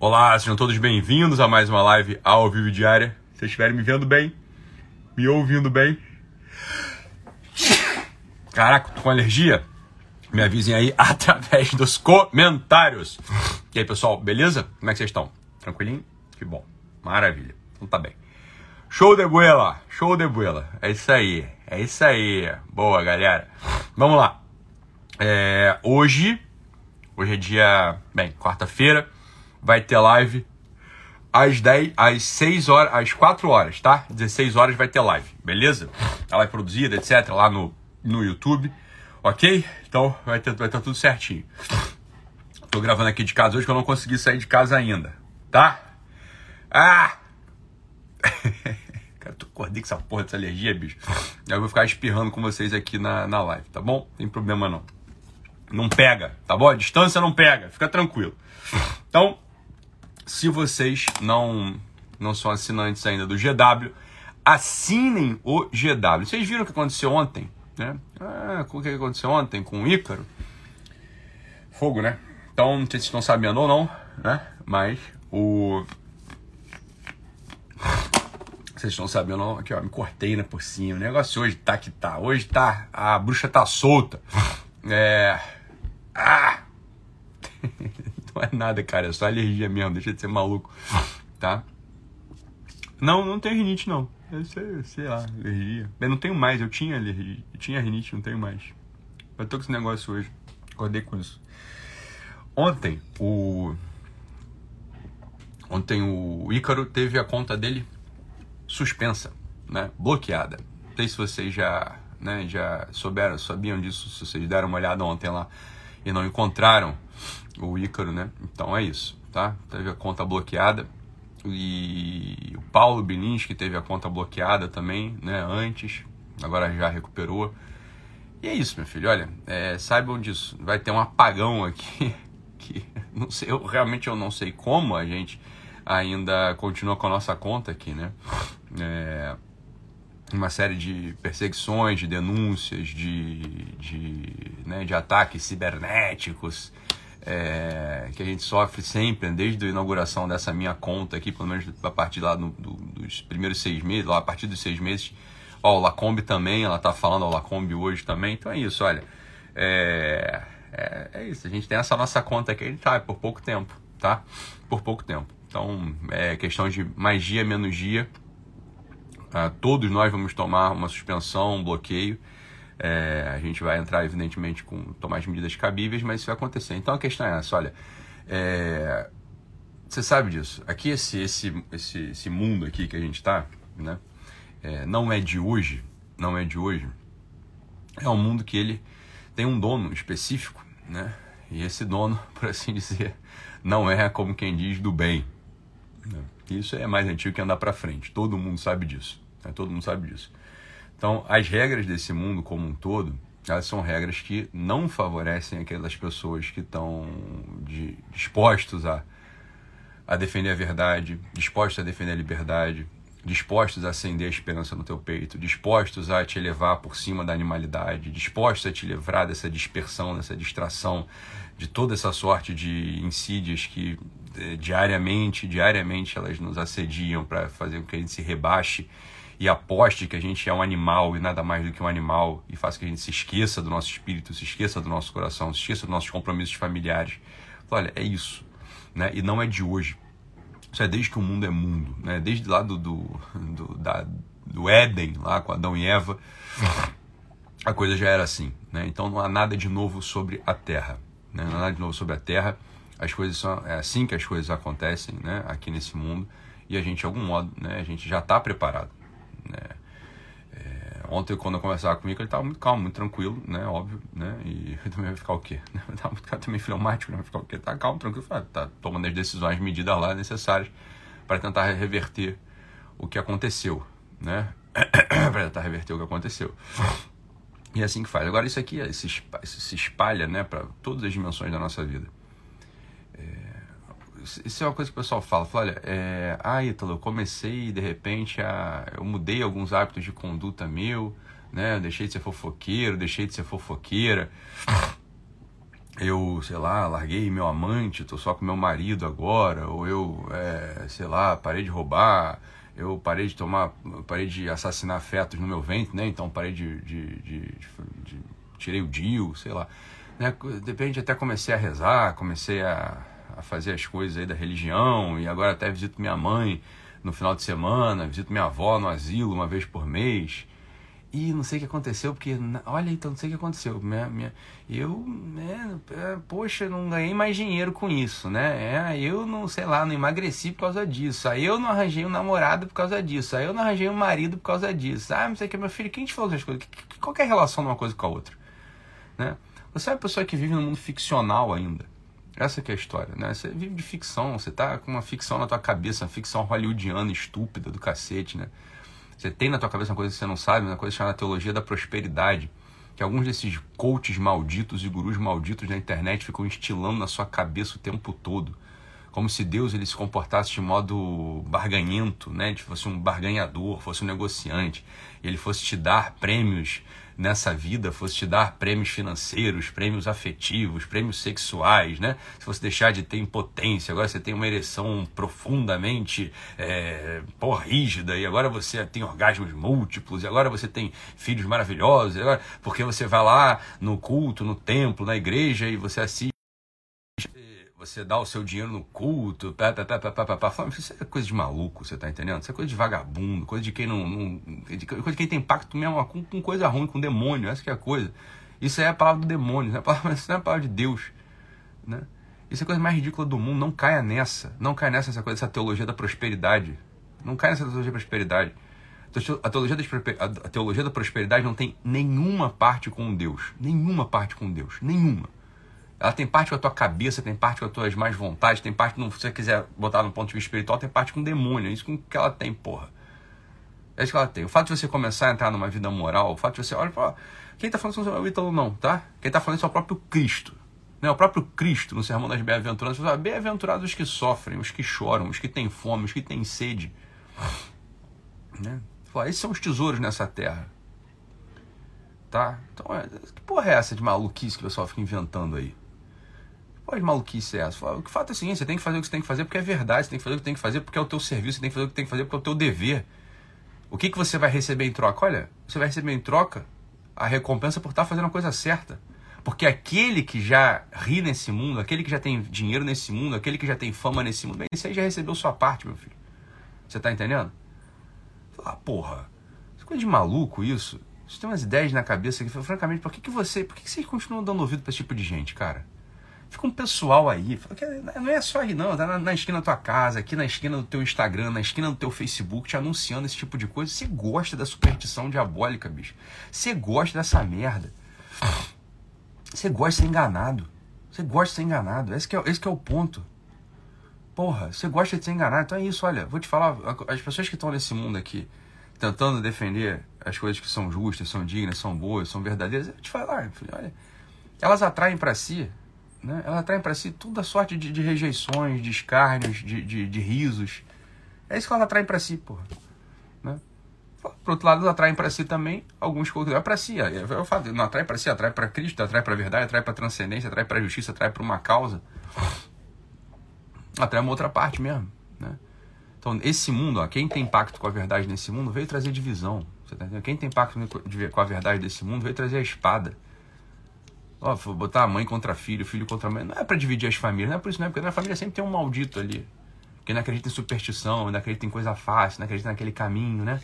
Olá, sejam todos bem-vindos a mais uma live ao vivo diária. Se vocês estiverem me vendo bem, me ouvindo bem. Caraca, tô com alergia? Me avisem aí através dos comentários. E aí, pessoal, beleza? Como é que vocês estão? Tranquilinho? Que bom. Maravilha. Então tá bem. Show de boela, show de boela. É isso aí, é isso aí. Boa, galera. Vamos lá. É, hoje, hoje é dia, bem, quarta-feira vai ter live às 10, às 6 horas, às 4 horas, tá? 16 horas vai ter live, beleza? Ela é produzida, etc, lá no, no YouTube, ok? Então vai ter, vai ter tudo certinho. Tô gravando aqui de casa hoje que eu não consegui sair de casa ainda, tá? Ah! Cara, tô acordei com essa porra dessa alergia, bicho. Eu vou ficar espirrando com vocês aqui na, na live, tá bom? Não tem problema não. Não pega, tá bom? A distância não pega, fica tranquilo. Então, se vocês não, não são assinantes ainda do GW, assinem o GW. Vocês viram o que aconteceu ontem? Né? Ah, o que aconteceu ontem com o Ícaro? Fogo, né? Então, não sei se estão sabendo ou não, né? Mas o. Vocês estão sabendo? Aqui, ó, me cortei né, por cima. O negócio hoje tá que tá. Hoje tá. A bruxa tá solta. É. Ah! Não é nada, cara, é só alergia mesmo, deixa de ser maluco, tá? Não, não tenho rinite não. Eu sei, sei lá, alergia. Eu não tenho mais, eu tinha alergia, eu tinha rinite, não tenho mais. Eu tô com esse negócio hoje, acordei com isso. Ontem, o... Ontem o Ícaro teve a conta dele suspensa, né? Bloqueada. Não sei se vocês já, né, já souberam, sabiam disso, se vocês deram uma olhada ontem lá e não encontraram o Ícaro, né? Então é isso, tá? Teve a conta bloqueada e o Paulo que teve a conta bloqueada também, né? Antes, agora já recuperou. E é isso, meu filho. Olha, é, saibam disso. Vai ter um apagão aqui que não sei, eu realmente eu não sei como a gente ainda continua com a nossa conta aqui, né? É, uma série de perseguições, de denúncias, de, de, né, de ataques cibernéticos é, que a gente sofre sempre, desde a inauguração dessa minha conta aqui, pelo menos a partir lá do, do, dos primeiros seis meses, lá a partir dos seis meses. Ó, o Lacombe também, ela tá falando o Lacombe hoje também. Então é isso, olha. É, é, é, isso, a gente tem essa nossa conta aqui, tá, é por pouco tempo, tá? Por pouco tempo. Então é questão de mais dia, menos dia. Ah, todos nós vamos tomar uma suspensão, um bloqueio. É, a gente vai entrar, evidentemente, com tomar as medidas cabíveis, mas isso vai acontecer. Então a questão é essa: olha, é, você sabe disso. Aqui, esse, esse, esse, esse mundo aqui que a gente está, né, é, não é de hoje, não é de hoje. É um mundo que ele tem um dono específico, né? E esse dono, por assim dizer, não é como quem diz do bem. Né? Isso é mais antigo que andar para frente. Todo mundo sabe disso. Né? Todo mundo sabe disso. Então, as regras desse mundo como um todo, elas são regras que não favorecem aquelas pessoas que estão de, dispostos a, a defender a verdade, dispostos a defender a liberdade, dispostos a acender a esperança no teu peito, dispostos a te elevar por cima da animalidade, dispostos a te livrar dessa dispersão, dessa distração, de toda essa sorte de insídias que eh, diariamente, diariamente elas nos assediam para fazer com que a gente se rebaixe e aposte que a gente é um animal e nada mais do que um animal e faça que a gente se esqueça do nosso espírito, se esqueça do nosso coração, se esqueça dos nossos compromissos familiares. Olha, é isso, né? E não é de hoje. Isso é desde que o mundo é mundo, né? Desde lá do, do, do, da, do Éden, lá com Adão e Eva, a coisa já era assim, né? Então não há nada de novo sobre a Terra, né? Não há nada de novo sobre a Terra. As coisas são é assim que as coisas acontecem, né? Aqui nesse mundo e a gente de algum modo, né? A gente já está preparado. Né? É, ontem, quando eu conversava comigo, ele estava muito calmo, muito tranquilo, né? Óbvio, né? E eu também vai ficar o quê? Eu tava muito também fleumático, né? Vai ficar o quê? Tá calmo, tranquilo, tá tomando as decisões, medidas lá necessárias para tentar reverter o que aconteceu, né? para tentar reverter o que aconteceu. E é assim que faz. Agora, isso aqui se espalha, né, para todas as dimensões da nossa vida. Isso é uma coisa que o pessoal fala. Fala, olha, é, ah, Ítalo, eu comecei de repente a. Eu mudei alguns hábitos de conduta meu, né? Eu deixei de ser fofoqueiro, deixei de ser fofoqueira. eu, sei lá, larguei meu amante, tô só com meu marido agora, ou eu, é, sei lá, parei de roubar, eu parei de tomar, parei de assassinar fetos no meu ventre, né? Então parei de, de, de, de, tirei o DIU, sei lá. Né? De repente até comecei a rezar, comecei a, a fazer as coisas aí da religião, e agora até visito minha mãe no final de semana, visito minha avó no asilo uma vez por mês. E não sei o que aconteceu, porque, olha, então não sei o que aconteceu. Minha, minha, eu, né, é, poxa, não ganhei mais dinheiro com isso, né? É, eu não, sei lá, não emagreci por causa disso. Aí eu não arranjei um namorado por causa disso. Aí eu não arranjei um marido por causa disso. Ah, não sei o que, meu filho, quem te falou essas coisas? Qual é a relação de uma coisa com a outra? Né? Você é uma pessoa que vive num mundo ficcional ainda. Essa que é a história, né? Você vive de ficção, você tá com uma ficção na tua cabeça, uma ficção hollywoodiana, estúpida do cacete, né? Você tem na tua cabeça uma coisa que você não sabe, uma coisa chamada teologia da prosperidade, que alguns desses coaches malditos e gurus malditos na internet ficam instilando na sua cabeça o tempo todo. Como se Deus ele se comportasse de modo barganhento, né? De fosse um barganhador, fosse um negociante, e ele fosse te dar prêmios nessa vida fosse te dar prêmios financeiros, prêmios afetivos, prêmios sexuais, né? Se você deixar de ter impotência, agora você tem uma ereção profundamente é, pô, rígida, e agora você tem orgasmos múltiplos, e agora você tem filhos maravilhosos, agora, porque você vai lá no culto, no templo, na igreja, e você assiste você dá o seu dinheiro no culto, pá, pá, pá, pá, pá, pá, pá. Isso é coisa de maluco, você tá entendendo? Isso é coisa de vagabundo, coisa de quem não. não de, coisa de quem tem pacto mesmo com, com coisa ruim, com demônio, essa que é a coisa. Isso é a palavra do demônio, isso, é palavra, isso não é a palavra de Deus. Né? Isso é a coisa mais ridícula do mundo. Não caia nessa. Não caia nessa essa coisa, essa teologia da prosperidade. Não caia nessa teologia da prosperidade. A teologia, da, a teologia da prosperidade não tem nenhuma parte com Deus. Nenhuma parte com Deus. Nenhuma. Ela tem parte com a tua cabeça, tem parte com as tuas mais vontades, tem parte, se você quiser botar no ponto de vista espiritual, tem parte com demônio. É isso que ela tem, porra. É isso que ela tem. O fato de você começar a entrar numa vida moral, o fato de você, olha, fala, quem está falando isso não é o Ítalo, não, tá? Quem está falando isso é o próprio Cristo. Né? O próprio Cristo, no Sermão das Bem-aventuranças, fala, bem-aventurados os que sofrem, os que choram, os que têm fome, os que têm sede. Né? Fala, esses são os tesouros nessa terra. Tá? Então, é, que porra é essa de maluquice que o pessoal fica inventando aí? Pode maluquice é essa? O fato é assim, você tem que fazer o que você tem que fazer porque é verdade, você tem que fazer o que tem que fazer porque é o teu serviço, você tem que fazer o que tem que fazer porque é o teu dever. O que, que você vai receber em troca? Olha, você vai receber em troca a recompensa por estar fazendo a coisa certa. Porque aquele que já ri nesse mundo, aquele que já tem dinheiro nesse mundo, aquele que já tem fama nesse mundo, bem, aí já recebeu sua parte, meu filho. Você tá entendendo? Ah, porra, isso é coisa de maluco isso. Você tem umas ideias na cabeça que, francamente, por que, que você. Por que, que vocês continuam dando ouvido para esse tipo de gente, cara? Fica um pessoal aí, não é só aí não, tá na, na, esquina da tua casa, aqui na esquina do teu Instagram, na esquina do teu Facebook, te anunciando esse tipo de coisa. Você gosta da superstição diabólica, bicho. Você gosta dessa merda. Você gosta de ser enganado. Você gosta de ser enganado. Esse é, esse é o ponto. Porra, você gosta de ser enganado. Então é isso, olha, vou te falar, as pessoas que estão nesse mundo aqui, tentando defender as coisas que são justas, são dignas, são boas, são verdadeiras, eu te falar, olha, elas atraem para si né? Ela atrai para si toda sorte de, de rejeições, de escárnios, de, de, de, risos. É isso que ela atrai para si, porra. Né? Por outro lado, ela atrai para si também alguns coisas. É para si. Eu falo, não atrai para si, atrai para Cristo, atrai para a verdade, atrai para a transcendência, atrai para a justiça, atrai para uma causa. Atrai uma outra parte mesmo. Né? Então, esse mundo, ó, quem tem pacto com a verdade nesse mundo veio trazer divisão. Tá Quem tem pacto com a verdade desse mundo veio trazer a espada. Ó, botar mãe contra filho, filho contra mãe. Não é para dividir as famílias, não é por isso, não é porque na família sempre tem um maldito ali. Que não acredita em superstição, não acredita em coisa fácil, não acredita naquele caminho, né?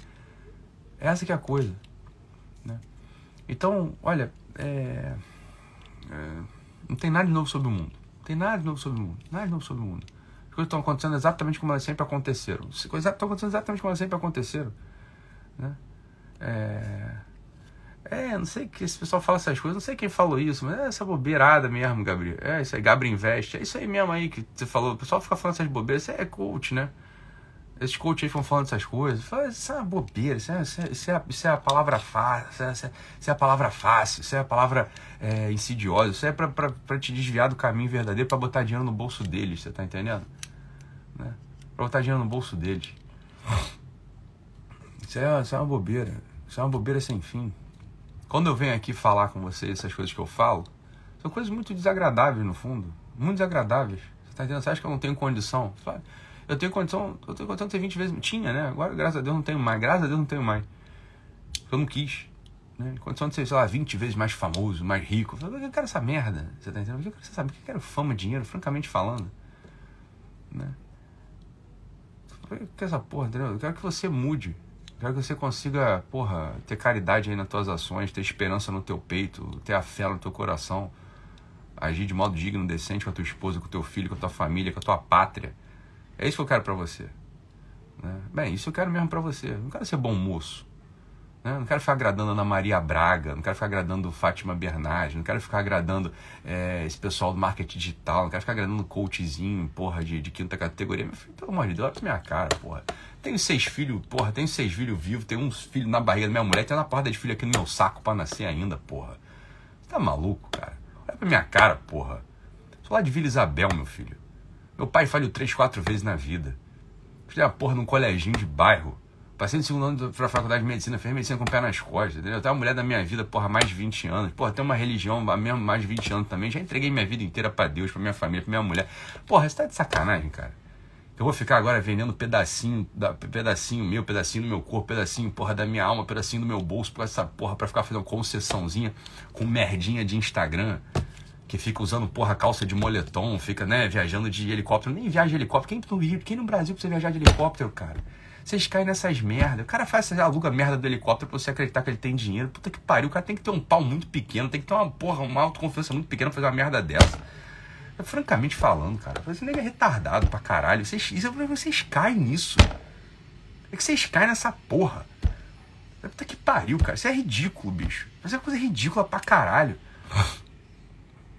Essa que é a coisa. Né? Então, olha, é, é, não tem nada de novo sobre o mundo. Não tem nada de novo sobre o mundo. Nada de novo sobre o mundo. As coisas estão acontecendo exatamente como elas sempre aconteceram. As coisas estão acontecendo exatamente como elas sempre aconteceram. Né? É... É, não sei que esse pessoal fala essas coisas, não sei quem falou isso, mas é essa bobeirada mesmo, Gabriel. É isso aí, Gabriel Invest. É isso aí mesmo aí que você falou. O pessoal fica falando essas bobeiras. Isso é coach, né? Esses coaches aí ficam falando essas coisas. Fala, isso é uma bobeira, isso é, isso é, isso é, isso é a palavra fácil, isso é, isso é, a palavra fácil, isso é a palavra é, insidiosa, isso é pra, pra, pra te desviar do caminho verdadeiro, pra botar dinheiro no bolso deles, você tá entendendo? Né? Pra botar dinheiro no bolso deles. Isso é, isso é uma bobeira. Isso é uma bobeira sem fim. Quando eu venho aqui falar com vocês essas coisas que eu falo, São coisas muito desagradáveis, no fundo. Muito desagradáveis. Você tá entendendo? Você acha que eu não tenho condição? Eu tenho condição, eu tenho condição de ter 20 vezes. Tinha, né? Agora, graças a Deus, não tenho mais. Graças a Deus, não tenho mais. Eu não quis. Né? Condição de ser, sei lá, 20 vezes mais famoso, mais rico. Eu, eu quero essa merda. Você tá entendendo? Você sabe o que eu quero fama, dinheiro, francamente falando. Né? Eu quero essa porra, entendeu? Eu quero que você mude. Quero que você consiga, porra, ter caridade aí nas tuas ações, ter esperança no teu peito, ter a fé no teu coração, agir de modo digno, decente com a tua esposa, com o teu filho, com a tua família, com a tua pátria. É isso que eu quero para você. Né? Bem, isso eu quero mesmo para você. Não quero ser bom moço. Né? Não quero ficar agradando Ana Maria Braga, não quero ficar agradando Fátima Bernardes, não quero ficar agradando é, esse pessoal do marketing digital, não quero ficar agradando coachzinho, porra, de, de quinta categoria. Meu filho, pelo amor de Deus, olha pra minha cara, porra. Tenho seis filhos, porra, tenho seis filhos vivos, tenho uns filhos na barriga da minha mulher, tem uma porra de filho aqui no meu saco pra nascer ainda, porra. Você tá maluco, cara? Olha pra minha cara, porra. Sou lá de Vila Isabel, meu filho. Meu pai falhou três, quatro vezes na vida. Fiz a porra num coleginho de bairro. Passei no segundo ano pra faculdade de medicina, fiz medicina com o pé nas costas, entendeu? Até a mulher da minha vida, porra, mais de 20 anos. Porra, tem uma religião mesmo mais de 20 anos também. Já entreguei minha vida inteira para Deus, pra minha família, pra minha mulher. Porra, você tá de sacanagem, cara. Eu vou ficar agora vendendo pedacinho, da, pedacinho meu, pedacinho do meu corpo, pedacinho, porra, da minha alma, pedacinho do meu bolso, por essa porra, pra ficar fazendo concessãozinha com merdinha de Instagram, que fica usando, porra, calça de moletom, fica, né, viajando de helicóptero. Nem viaja de helicóptero. Quem no Rio, quem no Brasil precisa viajar de helicóptero, cara? Vocês caem nessas merdas. O cara faz, aluga merda do helicóptero pra você acreditar que ele tem dinheiro. Puta que pariu. O cara tem que ter um pau muito pequeno, tem que ter uma porra, uma autoconfiança muito pequena pra fazer uma merda dessa. Francamente falando, cara, esse nego é retardado pra caralho. Vocês, isso, vocês caem nisso. É que vocês caem nessa porra. Puta que pariu, cara. Isso é ridículo, bicho. Isso é coisa ridícula pra caralho.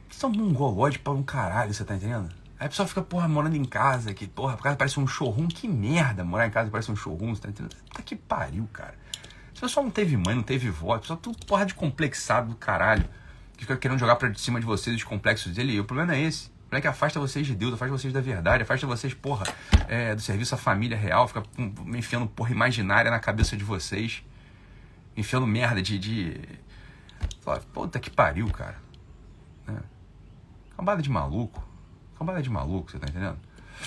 São mongolóide pra um caralho, você tá entendendo? Aí a pessoa fica, porra, morando em casa, que, porra, casa parece um showroom. Que merda, morar em casa parece um showroom, você tá entendendo? Puta que pariu, cara. Esse pessoal não teve mãe, não teve vó, pessoal tudo porra de complexado do caralho que fica querendo jogar pra cima de vocês os complexos dele. E o problema é esse. O problema é que afasta vocês de Deus, afasta vocês da verdade, afasta vocês, porra, é, do serviço à família real, fica enfiando porra imaginária na cabeça de vocês, enfiando merda de. de... Puta que pariu, cara. Né? Cambada de maluco. Cambada de maluco, você tá entendendo?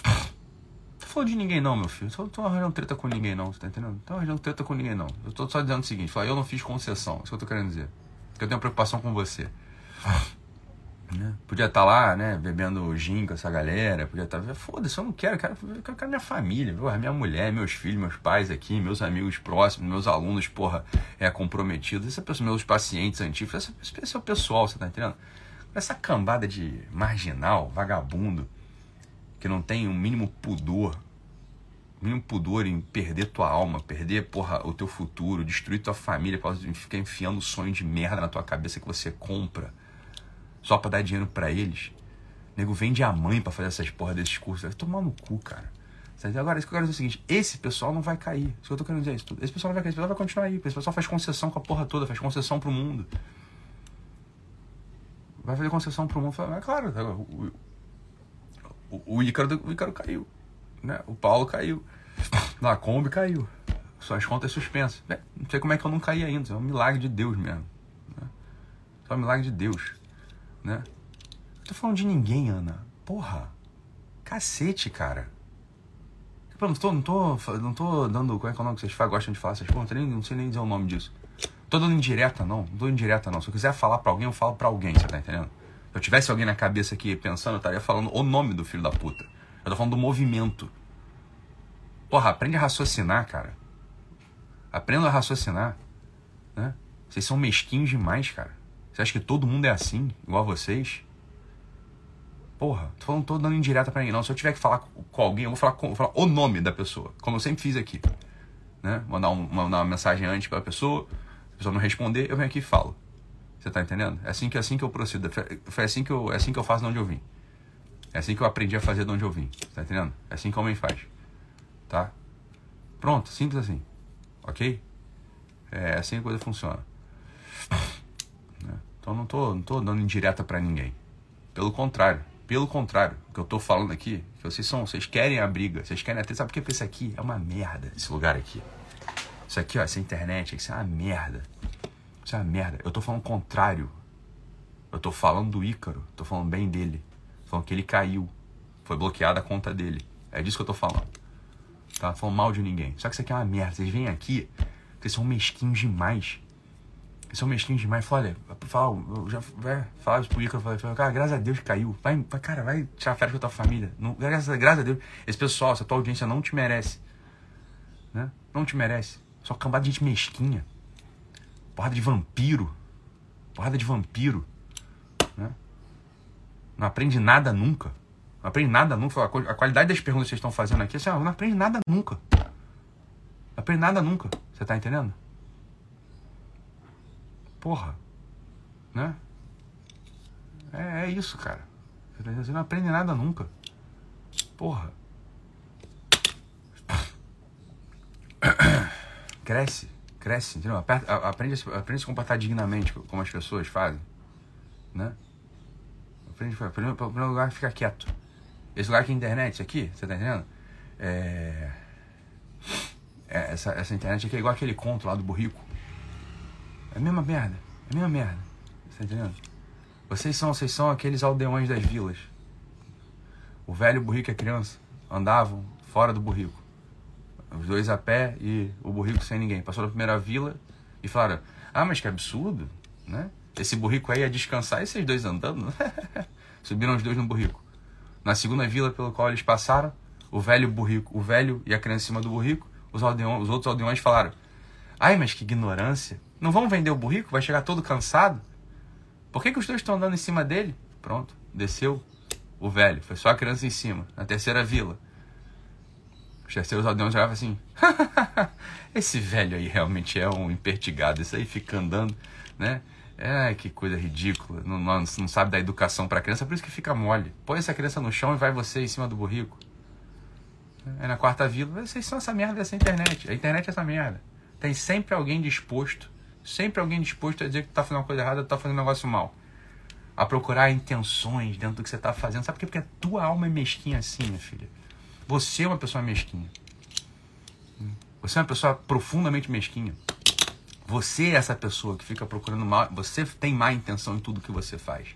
Não tô falando de ninguém não, meu filho. Não tô arranjando treta com ninguém não, você tá entendendo? Não tô arranjando treta com ninguém não. Eu tô só dizendo o seguinte, eu não fiz concessão, isso que eu tô querendo dizer. Porque eu tenho preocupação com você. Né? Podia estar tá lá, né, bebendo gin com essa galera, podia estar. Tá... Foda-se, eu não quero, eu quero, eu quero minha família, porra, minha mulher, meus filhos, meus pais aqui, meus amigos próximos, meus alunos, porra, é, comprometidos, essa pessoa, meus pacientes antigos, esse, esse é o pessoal, você tá entendendo? Essa cambada de marginal, vagabundo, que não tem o um mínimo pudor nenhum pudor em perder tua alma, perder porra, o teu futuro, destruir tua família de ficar enfiando sonho de merda na tua cabeça que você compra só pra dar dinheiro para eles. O nego vende a mãe para fazer essas porra desses cursos. Vai tomar no cu, cara. Agora, isso que eu quero dizer é o seguinte: esse pessoal não vai cair. Isso que eu tô querendo dizer é isso tudo. Esse pessoal não vai cair, esse pessoal vai continuar aí. Esse pessoal faz concessão com a porra toda, faz concessão pro mundo. Vai fazer concessão pro mundo. Mas, claro, o, o, o, o Ícaro caiu. Né? O Paulo caiu. Na Kombi caiu. Suas contas suspensas. Né? Não sei como é que eu não caí ainda. É um milagre de Deus mesmo. Né? Um milagre de Deus. Né? Não tô falando de ninguém, Ana. Porra. Cacete, cara. Tipo, não tô, não tô, não tô dando. Como é que é o nome que vocês gostam de falar essas porra? Não, não sei nem dizer o nome disso. Tô dando indireta, não. Não dou indireta, não. Se eu quiser falar pra alguém, eu falo pra alguém, você tá entendendo? Se eu tivesse alguém na cabeça aqui pensando, eu estaria falando o nome do filho da puta. Eu tô falando do movimento. Porra, aprende a raciocinar, cara. Aprenda a raciocinar. Né? Vocês são mesquinhos demais, cara. Você acha que todo mundo é assim, igual a vocês? Porra, tô não tô dando indireta pra ninguém, não. Se eu tiver que falar com alguém, eu vou falar, com, vou falar o nome da pessoa, como eu sempre fiz aqui. Né? Mandar, um, uma mensagem antes pra pessoa, a pessoa não responder, eu venho aqui e falo. Você tá entendendo? É assim que, é assim que eu procedo. Foi assim que eu, é assim que eu faço de onde eu vim. É assim que eu aprendi a fazer de onde eu vim. Tá entendendo? É assim que o homem faz. Tá? Pronto, simples assim. Ok? É assim que a coisa funciona. Né? Então não tô, não tô dando indireta para ninguém. Pelo contrário. Pelo contrário, o que eu tô falando aqui, que vocês são, vocês querem a briga, vocês querem a sabe por que esse aqui é uma merda, esse lugar aqui. Isso aqui, ó, essa internet, isso é uma merda. Isso é uma merda. Eu tô falando o contrário. Eu tô falando do Ícaro, tô falando bem dele. Falando que ele caiu. Foi bloqueada a conta dele. É disso que eu tô falando. Tá? Falando mal de ninguém. Só que isso aqui é uma merda. Vocês vêm aqui, vocês são mesquinhos demais. Vocês são mesquinhos demais. Fala, olha, fala, eu já vai falar isso pro Ícaro. Falei, cara, graças a Deus caiu. Vai, cara, vai tirar férias com a tua família. Não, graças, graças a Deus. Esse pessoal, essa tua audiência não te merece. Né? Não te merece. Só cambada de gente mesquinha. Porrada de vampiro. Porrada de vampiro. Né? Não aprende nada nunca. Não aprende nada nunca. A qualidade das perguntas que vocês estão fazendo aqui, assim, não aprende nada nunca. Não aprende nada nunca. Você tá entendendo? Porra. Né? É, é isso, cara. Você não aprende nada nunca. Porra. Cresce, cresce, entendeu? Aprende, aprende, aprende a se comportar dignamente como as pessoas fazem. Né? Em primeiro lugar, fica quieto. Esse lugar aqui é internet, aqui, você tá entendendo? É... é... essa, essa internet aqui é igual aquele conto lá do burrico. É a mesma merda. É a mesma merda. Você tá entendendo? Vocês são, vocês são aqueles aldeões das vilas. O velho burrico e a criança andavam fora do burrico. Os dois a pé e o burrico sem ninguém. Passou na primeira vila e falaram: Ah, mas que absurdo, né? Esse burrico aí ia descansar e esses dois andando. Subiram os dois no burrico. Na segunda vila pelo qual eles passaram, o velho burrico, o velho e a criança em cima do burrico, os, aldeões, os outros aldeões falaram: Ai, mas que ignorância. Não vão vender o burrico? Vai chegar todo cansado? Por que, que os dois estão andando em cima dele? Pronto, desceu o velho. Foi só a criança em cima, na terceira vila. Os terceiros aldeões olhavam assim: Esse velho aí realmente é um impertigado. Isso aí fica andando, né? É, que coisa ridícula. Não, não, não sabe da educação para criança, por isso que fica mole. Põe essa criança no chão e vai você em cima do burrico. É na quarta vila. Vocês são essa merda dessa internet. A internet é essa merda. Tem sempre alguém disposto, sempre alguém disposto a dizer que tu tá fazendo uma coisa errada, tu tá fazendo um negócio mal. A procurar intenções dentro do que você tá fazendo. Sabe por quê? Porque a tua alma é mesquinha assim, minha filha. Você é uma pessoa mesquinha. Você é uma pessoa profundamente mesquinha. Você é essa pessoa que fica procurando mal. Você tem má intenção em tudo que você faz.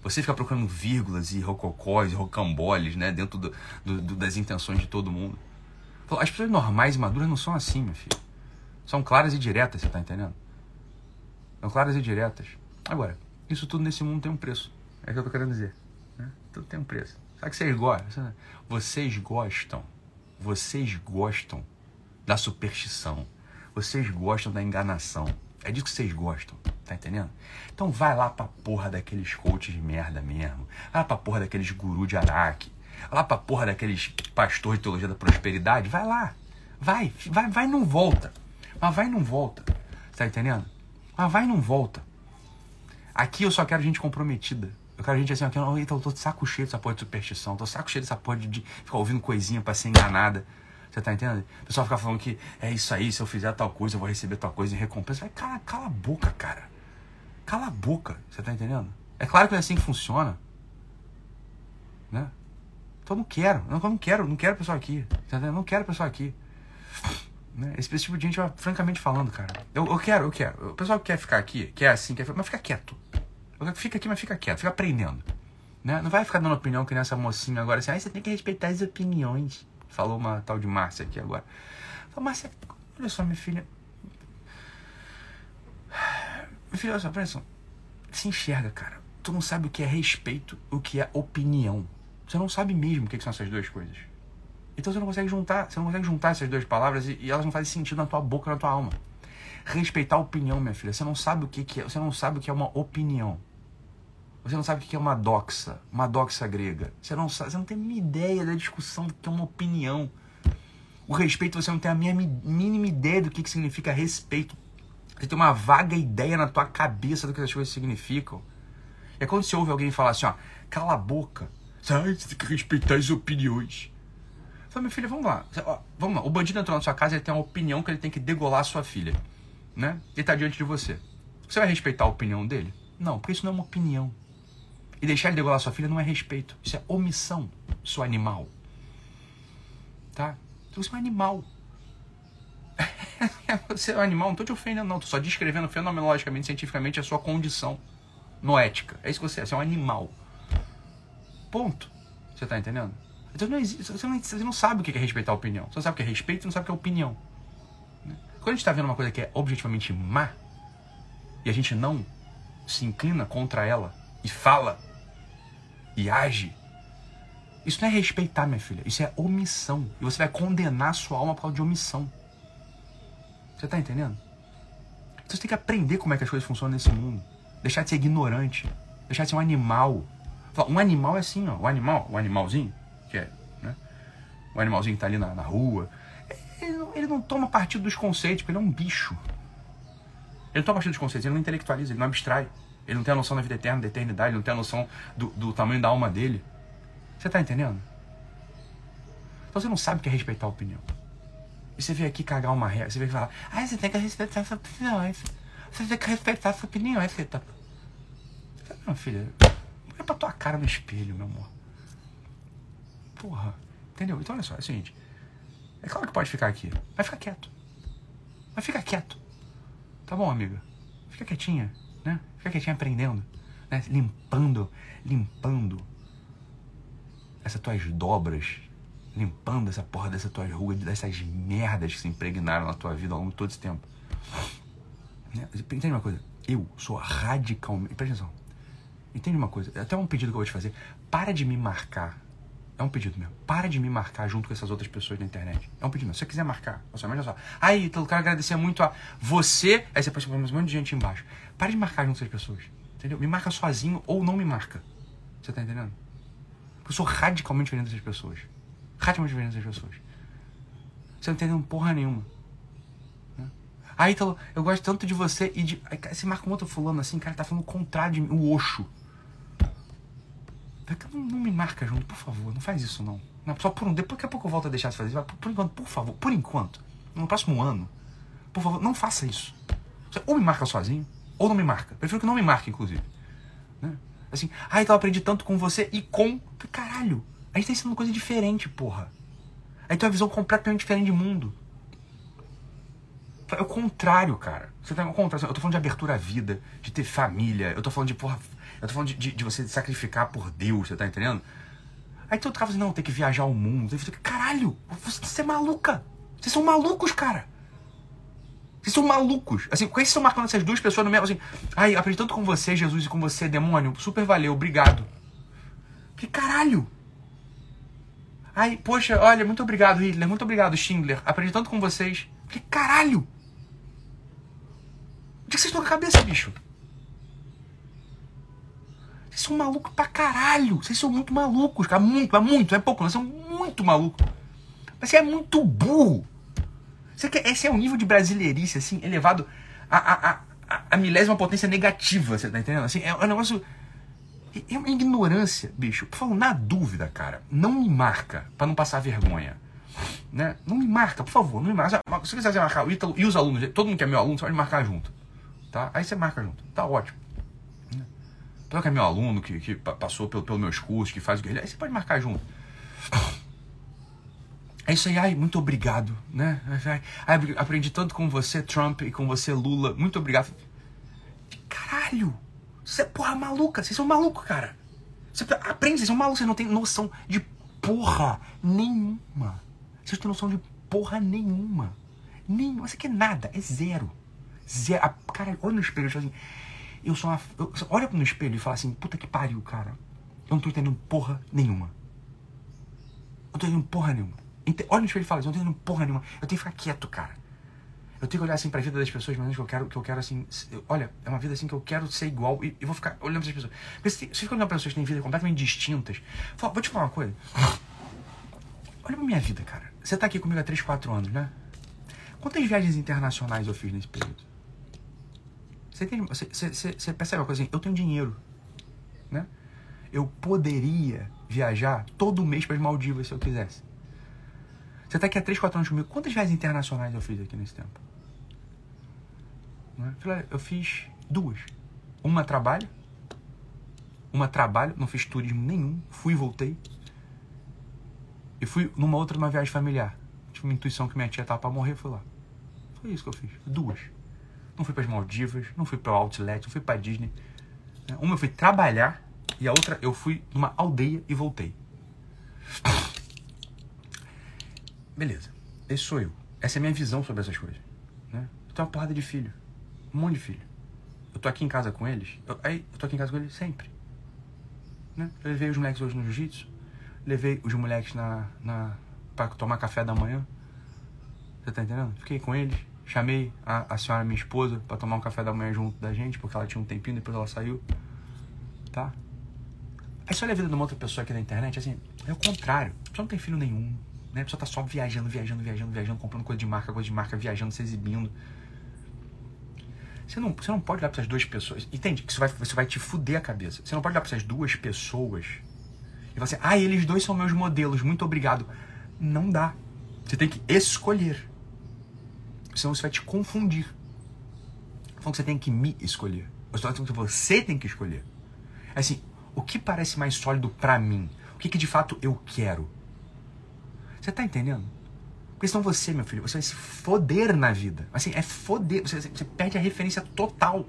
Você fica procurando vírgulas e rococós e rocamboles, né? Dentro do, do, do, das intenções de todo mundo. As pessoas normais e maduras não são assim, meu filho. São claras e diretas, você tá entendendo? São claras e diretas. Agora, isso tudo nesse mundo tem um preço. É o que eu tô querendo dizer. Né? Tudo tem um preço. Sabe que vocês gostam? Vocês gostam. Vocês gostam da superstição vocês gostam da enganação. É disso que vocês gostam, tá entendendo? Então vai lá pra porra daqueles coaches de merda mesmo. Vai lá pra porra daqueles gurus de Araque. Vai lá pra porra daqueles pastores de teologia da prosperidade. Vai lá. Vai, vai, vai não volta. Mas vai não volta. Tá entendendo? Mas vai não volta. Aqui eu só quero gente comprometida. Eu quero gente assim, aqui, eu tô, tô de saco cheio dessa porra de superstição. Tô saco cheio dessa porra de, de ficar ouvindo coisinha pra ser enganada. Você tá entendendo? O pessoal fica falando que é isso aí, se eu fizer tal coisa, eu vou receber tal coisa em recompensa. Vai, cara, cala a boca, cara. Cala a boca. Você tá entendendo? É claro que é assim que funciona. Né? Então eu não quero. Eu não quero, não quero pessoal aqui. Tá entendendo? Não quero pessoal aqui. Né? Esse, tipo de gente, francamente falando, cara. Eu, eu quero, eu quero. O pessoal que quer ficar aqui, quer assim, quer mas fica quieto. Fica aqui, mas fica quieto, fica aprendendo. Né? Não vai ficar dando opinião que nessa mocinha agora assim, ah, você tem que respeitar as opiniões. Falou uma tal de Márcia aqui agora. Falou, Márcia, olha só, minha filha. Minha filha, olha só, presta atenção. Se enxerga, cara. Tu não sabe o que é respeito, o que é opinião. Você não sabe mesmo o que são essas duas coisas. Então você não consegue juntar, você não consegue juntar essas duas palavras e, e elas não fazem sentido na tua boca, na tua alma. Respeitar a opinião, minha filha. Você não sabe o que, que é, você não sabe o que é uma opinião. Você não sabe o que é uma doxa, uma doxa grega. Você não sabe, você não tem a mínima ideia da discussão do que é uma opinião. O respeito, você não tem a mínima ideia do que, que significa respeito. Você tem uma vaga ideia na tua cabeça do que as coisas significam. É quando você ouve alguém falar assim, ó, cala a boca. Sai, você tem que respeitar as opiniões. Fala, minha filha, vamos lá. Vamos lá. O bandido entrou na sua casa, ele tem uma opinião que ele tem que degolar a sua filha. Né? Ele tá diante de você. Você vai respeitar a opinião dele? Não, porque isso não é uma opinião. E deixar ele degolar sua filha não é respeito. Isso é omissão, seu animal. Tá? Então você é um animal. você é um animal, não estou te ofendendo, não. Estou só descrevendo fenomenologicamente, cientificamente a sua condição. noética. É isso que você é, você é um animal. Ponto. Você tá entendendo? Então não existe, você, não, você não sabe o que é respeitar a opinião. Você não sabe o que é respeito, você não sabe o que é opinião. Quando a gente está vendo uma coisa que é objetivamente má, e a gente não se inclina contra ela, e fala, e age, isso não é respeitar, minha filha. Isso é omissão. E você vai condenar a sua alma por causa de omissão. Você tá entendendo? Então você tem que aprender como é que as coisas funcionam nesse mundo. Deixar de ser ignorante. Deixar de ser um animal. Um animal é assim, ó. O animal, o animalzinho, que é, né? O animalzinho que tá ali na, na rua. Ele não, ele não toma partido dos conceitos, porque ele é um bicho. Ele não toma partido dos conceitos, ele não intelectualiza, ele não abstrai. Ele não tem a noção da vida eterna, da eternidade, ele não tem a noção do, do tamanho da alma dele. Você tá entendendo? Então você não sabe o que é respeitar a opinião. E você vem aqui cagar uma regra, você vem falar, ah, você tem que respeitar suas opiniões. Você tem que respeitar suas opiniões, você tá. Não, filha, olha pra tua cara no espelho, meu amor. Porra. Entendeu? Então olha só, é o seguinte. É claro que pode ficar aqui. Mas fica quieto. Mas fica quieto. Tá bom, amiga? Fica quietinha, né? Fica quietinha aprendendo. Né? Limpando, limpando essas tuas dobras, limpando essa porra dessa tua ruas, dessas merdas que se impregnaram na tua vida ao longo de todo esse tempo. Né? Entende uma coisa? Eu sou radicalmente. Presta atenção. Entende uma coisa? É até um pedido que eu vou te fazer. Para de me marcar. É um pedido mesmo. Para de me marcar junto com essas outras pessoas na internet. É um pedido mesmo. Se você quiser marcar, você imagina só. Aí, eu quero agradecer muito a você. Aí você mais um monte de gente embaixo. Para de marcar junto com essas pessoas. Entendeu? Me marca sozinho ou não me marca. Você tá entendendo? Eu sou radicalmente diferente dessas pessoas. Radicalmente diferente dessas pessoas. Você não entendendo porra nenhuma. Né? Aí, Ítalo, eu gosto tanto de você e de. Aí, você marca um outro fulano assim, cara, tá falando o contrário de mim, o Oxo. Não, não, me marca junto, por favor, não faz isso não. não só por um. Depois daqui a pouco eu volto a deixar de fazer. Por, por enquanto, por favor, por enquanto. No próximo ano, por favor, não faça isso. Você ou me marca sozinho, ou não me marca. Prefiro que não me marque, inclusive. Né? Assim, ai, então eu aprendi tanto com você e com. Caralho, a gente tá ensinando coisa diferente, porra. Aí tem uma visão completamente diferente de mundo. É o contrário, cara. Você tá o contrário. Eu tô falando de abertura à vida, de ter família. Eu tô falando de, porra. Eu tô falando de, de, de você sacrificar por Deus, você tá entendendo? Aí tu cara assim, não, tem que viajar o mundo. Caralho, você é maluca. Vocês são malucos, cara. Vocês são malucos. Assim, por que vocês estão marcando essas duas pessoas no mesmo? Assim, ai, aprendi tanto com você, Jesus, e com você, demônio. Super valeu, obrigado. Que caralho. Ai, poxa, olha, muito obrigado, Hitler. Muito obrigado, Schindler. Aprendi tanto com vocês. Que caralho. Onde é que vocês estão com a cabeça, bicho? Vocês são malucos pra caralho. Vocês são muito malucos, cara. Muito, mas muito. É pouco. Vocês são muito malucos. Mas você é muito burro. Você quer, esse é o nível de brasileirice, assim, elevado a, a, a, a milésima potência negativa, você tá entendendo? Assim, é um negócio. É uma ignorância, bicho. Por favor, na dúvida, cara, não me marca para não passar vergonha. Né? Não me marca, por favor, não me marca. Se você quiser marcar o Ítalo e os alunos, todo mundo que é meu aluno, você pode marcar junto. Tá? Aí você marca junto. Tá ótimo. Todo que é meu aluno, que, que passou pelos pelo meus cursos, que faz o que ele. Aí você pode marcar junto. É isso aí, ai, muito obrigado, né? Ai, aprendi tanto com você, Trump, e com você, Lula. Muito obrigado. Caralho! Você é porra maluca, vocês são malucos, cara. Você aprende, vocês são malucos, vocês não têm noção de porra nenhuma. Vocês não têm noção de porra nenhuma. Nenhuma. Isso aqui é nada, é zero. Zero. Cara, olha no espelho assim. Eu sou uma. Eu, olha no espelho e fala assim, puta que pariu, cara. Eu não tô entendendo porra nenhuma. Eu não tô entendendo porra nenhuma. Olha no espelho e fala assim, eu não tô entendendo porra nenhuma. Eu tenho que ficar quieto, cara. Eu tenho que olhar assim pra vida das pessoas, mas que eu quero, que eu quero assim. Olha, é uma vida assim que eu quero ser igual e eu vou ficar olhando as pessoas. Porque se você fica olhando pra pessoas que têm vidas completamente distintas. Fala, vou te falar uma coisa. Olha pra minha vida, cara. Você tá aqui comigo há 3, 4 anos, né? Quantas viagens internacionais eu fiz nesse período? Você, entende, você, você, você percebe uma coisa assim? Eu tenho dinheiro, né? Eu poderia viajar todo mês para as Maldivas se eu quisesse. Você está aqui há 3, 4 anos comigo. Quantas viagens internacionais eu fiz aqui nesse tempo? É? Eu fiz duas. Uma trabalho. Uma trabalho, não fiz turismo nenhum. Fui e voltei. E fui numa outra numa viagem familiar. Tive uma intuição que minha tia estava para morrer, fui lá. Foi isso que eu fiz. Duas. Não fui para as Maldivas, não fui para o Outlet, não fui para Disney. Né? Uma eu fui trabalhar e a outra eu fui numa aldeia e voltei. Beleza. Esse sou eu. Essa é a minha visão sobre essas coisas. Né? Eu tenho uma porrada de filho. Um monte de filho. Eu tô aqui em casa com eles. Eu, aí, eu tô aqui em casa com eles sempre. Né? Eu levei os moleques hoje no jiu-jitsu. Levei os moleques na, na, pra tomar café da manhã. Você tá entendendo? Fiquei com eles. Chamei a, a senhora, minha esposa, para tomar um café da manhã junto da gente, porque ela tinha um tempinho, depois ela saiu. Tá? Aí você olha a vida de uma outra pessoa aqui na internet, assim, é o contrário. A pessoa não tem filho nenhum. Né? A pessoa tá só viajando, viajando, viajando, viajando, comprando coisa de marca, coisa de marca, viajando, se exibindo. Você não, você não pode olhar para essas duas pessoas. Entende? Que isso vai, você vai te fuder a cabeça. Você não pode olhar para essas duas pessoas e falar assim, ah, eles dois são meus modelos, muito obrigado. Não dá. Você tem que escolher. Senão você vai te confundir. Falando que você tem que me escolher. Que você tem que escolher. É assim, o que parece mais sólido para mim? O que, que de fato eu quero? Você tá entendendo? Porque senão você, meu filho, você vai se foder na vida. Assim, é foder. Você, você perde a referência total.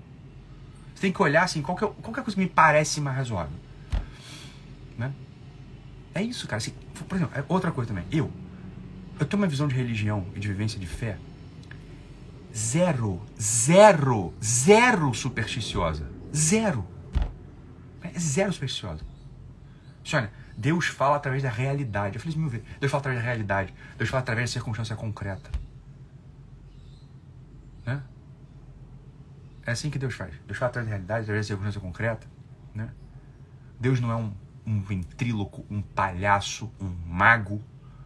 Você tem que olhar assim, qual que, é, qual que é coisa que me parece mais razoável. Né? É isso, cara. Assim, por exemplo, é outra coisa também. Eu, eu tenho uma visão de religião e de vivência de fé zero, zero, zero supersticiosa. Zero. É zero supersticiosa. Olha, Deus fala através da realidade. Eu falei mil vezes. Deus fala através da realidade. Deus fala através da circunstância concreta. Né? É assim que Deus faz. Deus fala através da realidade, através da circunstância concreta. Né? Deus não é um, um ventríloco, um palhaço, um mago.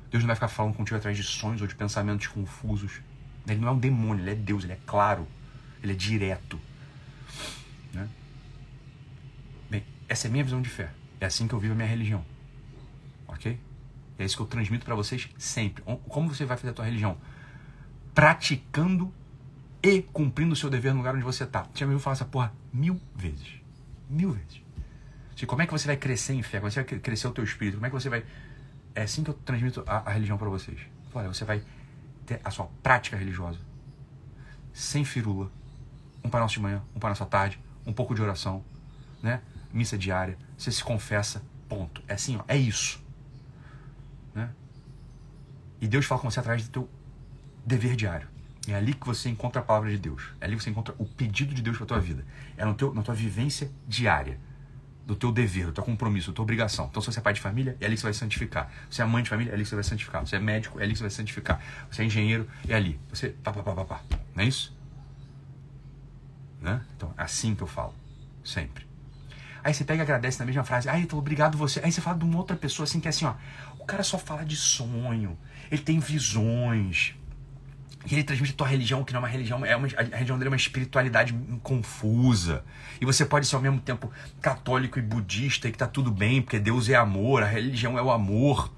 Deus não vai ficar falando contigo através de sonhos ou de pensamentos confusos. Ele não é um demônio, ele é Deus, ele é claro. Ele é direto. Né? Bem, essa é a minha visão de fé. É assim que eu vivo a minha religião. Ok? É isso que eu transmito para vocês sempre. Como você vai fazer a tua religião? Praticando e cumprindo o seu dever no lugar onde você está. Tinha me ouvido falar essa porra mil vezes. Mil vezes. Assim, como é que você vai crescer em fé? Como você vai crescer o teu espírito? Como é que você vai... É assim que eu transmito a, a religião para vocês. Olha, você vai a sua prática religiosa. Sem firula. Um para nosso de manhã, um para nossa tarde, um pouco de oração, né? Missa diária, você se confessa, ponto. É assim, ó, é isso. Né? E Deus fala com você através do teu dever diário. É ali que você encontra a palavra de Deus. É ali que você encontra o pedido de Deus para tua vida. É no teu, na tua vivência diária. Do teu dever, do teu compromisso, da tua obrigação. Então, se você é pai de família, é ali que você vai santificar. Se é mãe de família, é ali que você vai santificar. Se é médico, é ali que você vai santificar. Você é engenheiro, é ali. Você. Pá, pá, pá, pá, pá. Não é isso? Né? Então, é assim que eu falo. Sempre. Aí você pega e agradece na mesma frase. Ai, então obrigado você. Aí você fala de uma outra pessoa assim que é assim, ó. O cara só fala de sonho. Ele tem visões. E ele transmite a tua religião, que não é uma religião, é uma, a religião dele é uma espiritualidade confusa. E você pode ser ao mesmo tempo católico e budista, e que tá tudo bem, porque Deus é amor, a religião é o amor.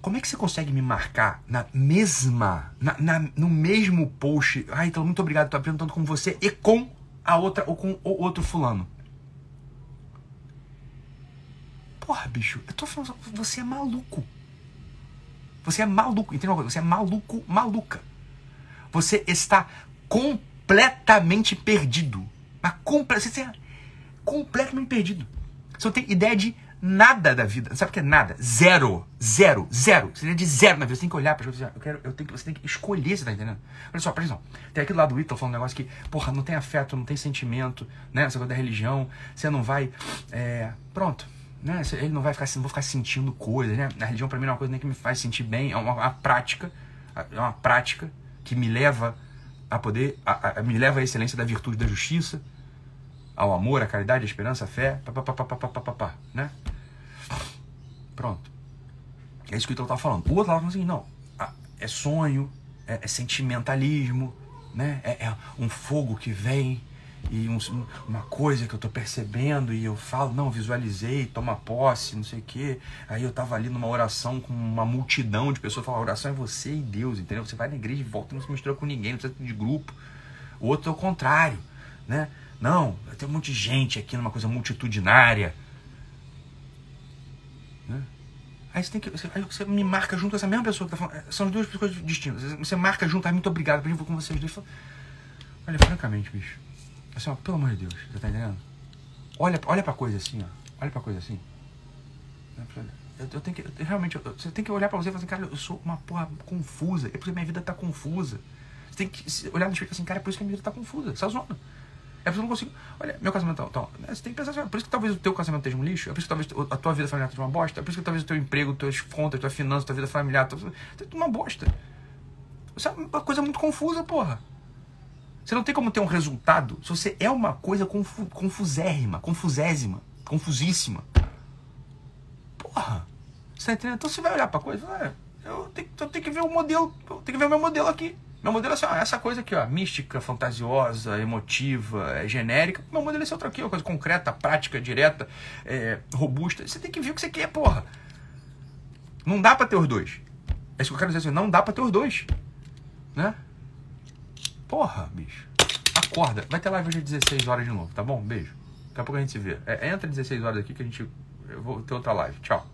Como é que você consegue me marcar na mesma, na, na no mesmo post? Ai, então muito obrigado, tô aprendendo tanto com você e com a outra ou com o outro fulano. Porra, bicho, eu tô falando, você é maluco. Você é maluco, entendeu uma coisa? Você é maluco, maluca. Você está completamente perdido. Mas comple você é completamente perdido. Você não tem ideia de nada da vida. Sabe o que é nada? Zero. Zero. Zero. Você tem de zero na vida. Você tem que olhar para eu quero, eu tenho, Você tem que escolher, você tá entendendo? Olha só, presta atenção. Tem aqui do lado do Ítalo falando um negócio que, porra, não tem afeto, não tem sentimento, né? Essa coisa da religião. Você não vai. É, pronto. Né? Ele não vai ficar, não vou ficar sentindo coisas, né? A religião para mim não é uma coisa nem que me faz sentir bem, é uma, uma prática, é uma prática que me leva a poder, a, a, me leva à excelência da virtude da justiça, ao amor, à caridade, à esperança, à fé, pá, né? Pronto. É isso que o Ítalo tá falando. O outro lado assim, não, é sonho, é, é sentimentalismo, né? É, é, um fogo que vem e um, uma coisa que eu tô percebendo e eu falo, não, visualizei, toma posse, não sei o quê. Aí eu tava ali numa oração com uma multidão de pessoas, falando, a oração é você e Deus, entendeu? Você vai na igreja e volta, não se mistura com ninguém, não precisa de grupo. O outro é o contrário, né? Não, tem um monte de gente aqui numa coisa multitudinária. Né? Aí você tem que. Você, me marca junto com essa mesma pessoa que tá falando. É, são duas pessoas distintas. Você marca junto, ah, muito obrigado, eu vou com vocês dois. Olha, francamente, bicho. Assim, ó, pelo amor de Deus, você tá entendendo? Olha, olha pra coisa assim, ó. Olha pra coisa assim. Eu, eu tenho que, eu, realmente, eu, você tem que olhar pra você e falar assim, cara, eu sou uma porra confusa. É por isso que minha vida tá confusa. Você tem que olhar no espelho e assim, cara, é por isso que a minha vida tá confusa. Essa zona. É por isso que eu não consigo. Olha, meu casamento. Então, né, você tem que pensar assim, por isso que talvez o teu casamento esteja um lixo, é por isso que talvez a tua vida familiar esteja uma bosta, é por isso que talvez o teu emprego, tuas contas, tua finança, tua vida familiar, tua, uma bosta. Isso é uma coisa muito confusa, porra. Você não tem como ter um resultado se você é uma coisa confu confusérrima, confusésima, confusíssima. Porra. Você tá entendendo? Então você vai olhar pra coisa e eu eu tenho que ver o modelo, eu tenho que ver o meu modelo aqui. Meu modelo é assim, ó, essa coisa aqui, ó, mística, fantasiosa, emotiva, é genérica. Meu modelo é esse outro aqui, uma coisa concreta, prática, direta, é, robusta. Você tem que ver o que você quer, porra. Não dá pra ter os dois. É isso que eu quero dizer assim, não dá pra ter os dois. Né? Porra, bicho. Acorda. Vai ter live hoje às 16 horas de novo, tá bom? Beijo. Daqui a pouco a gente se vê. É, entra às 16 horas aqui que a gente. Eu vou ter outra live. Tchau.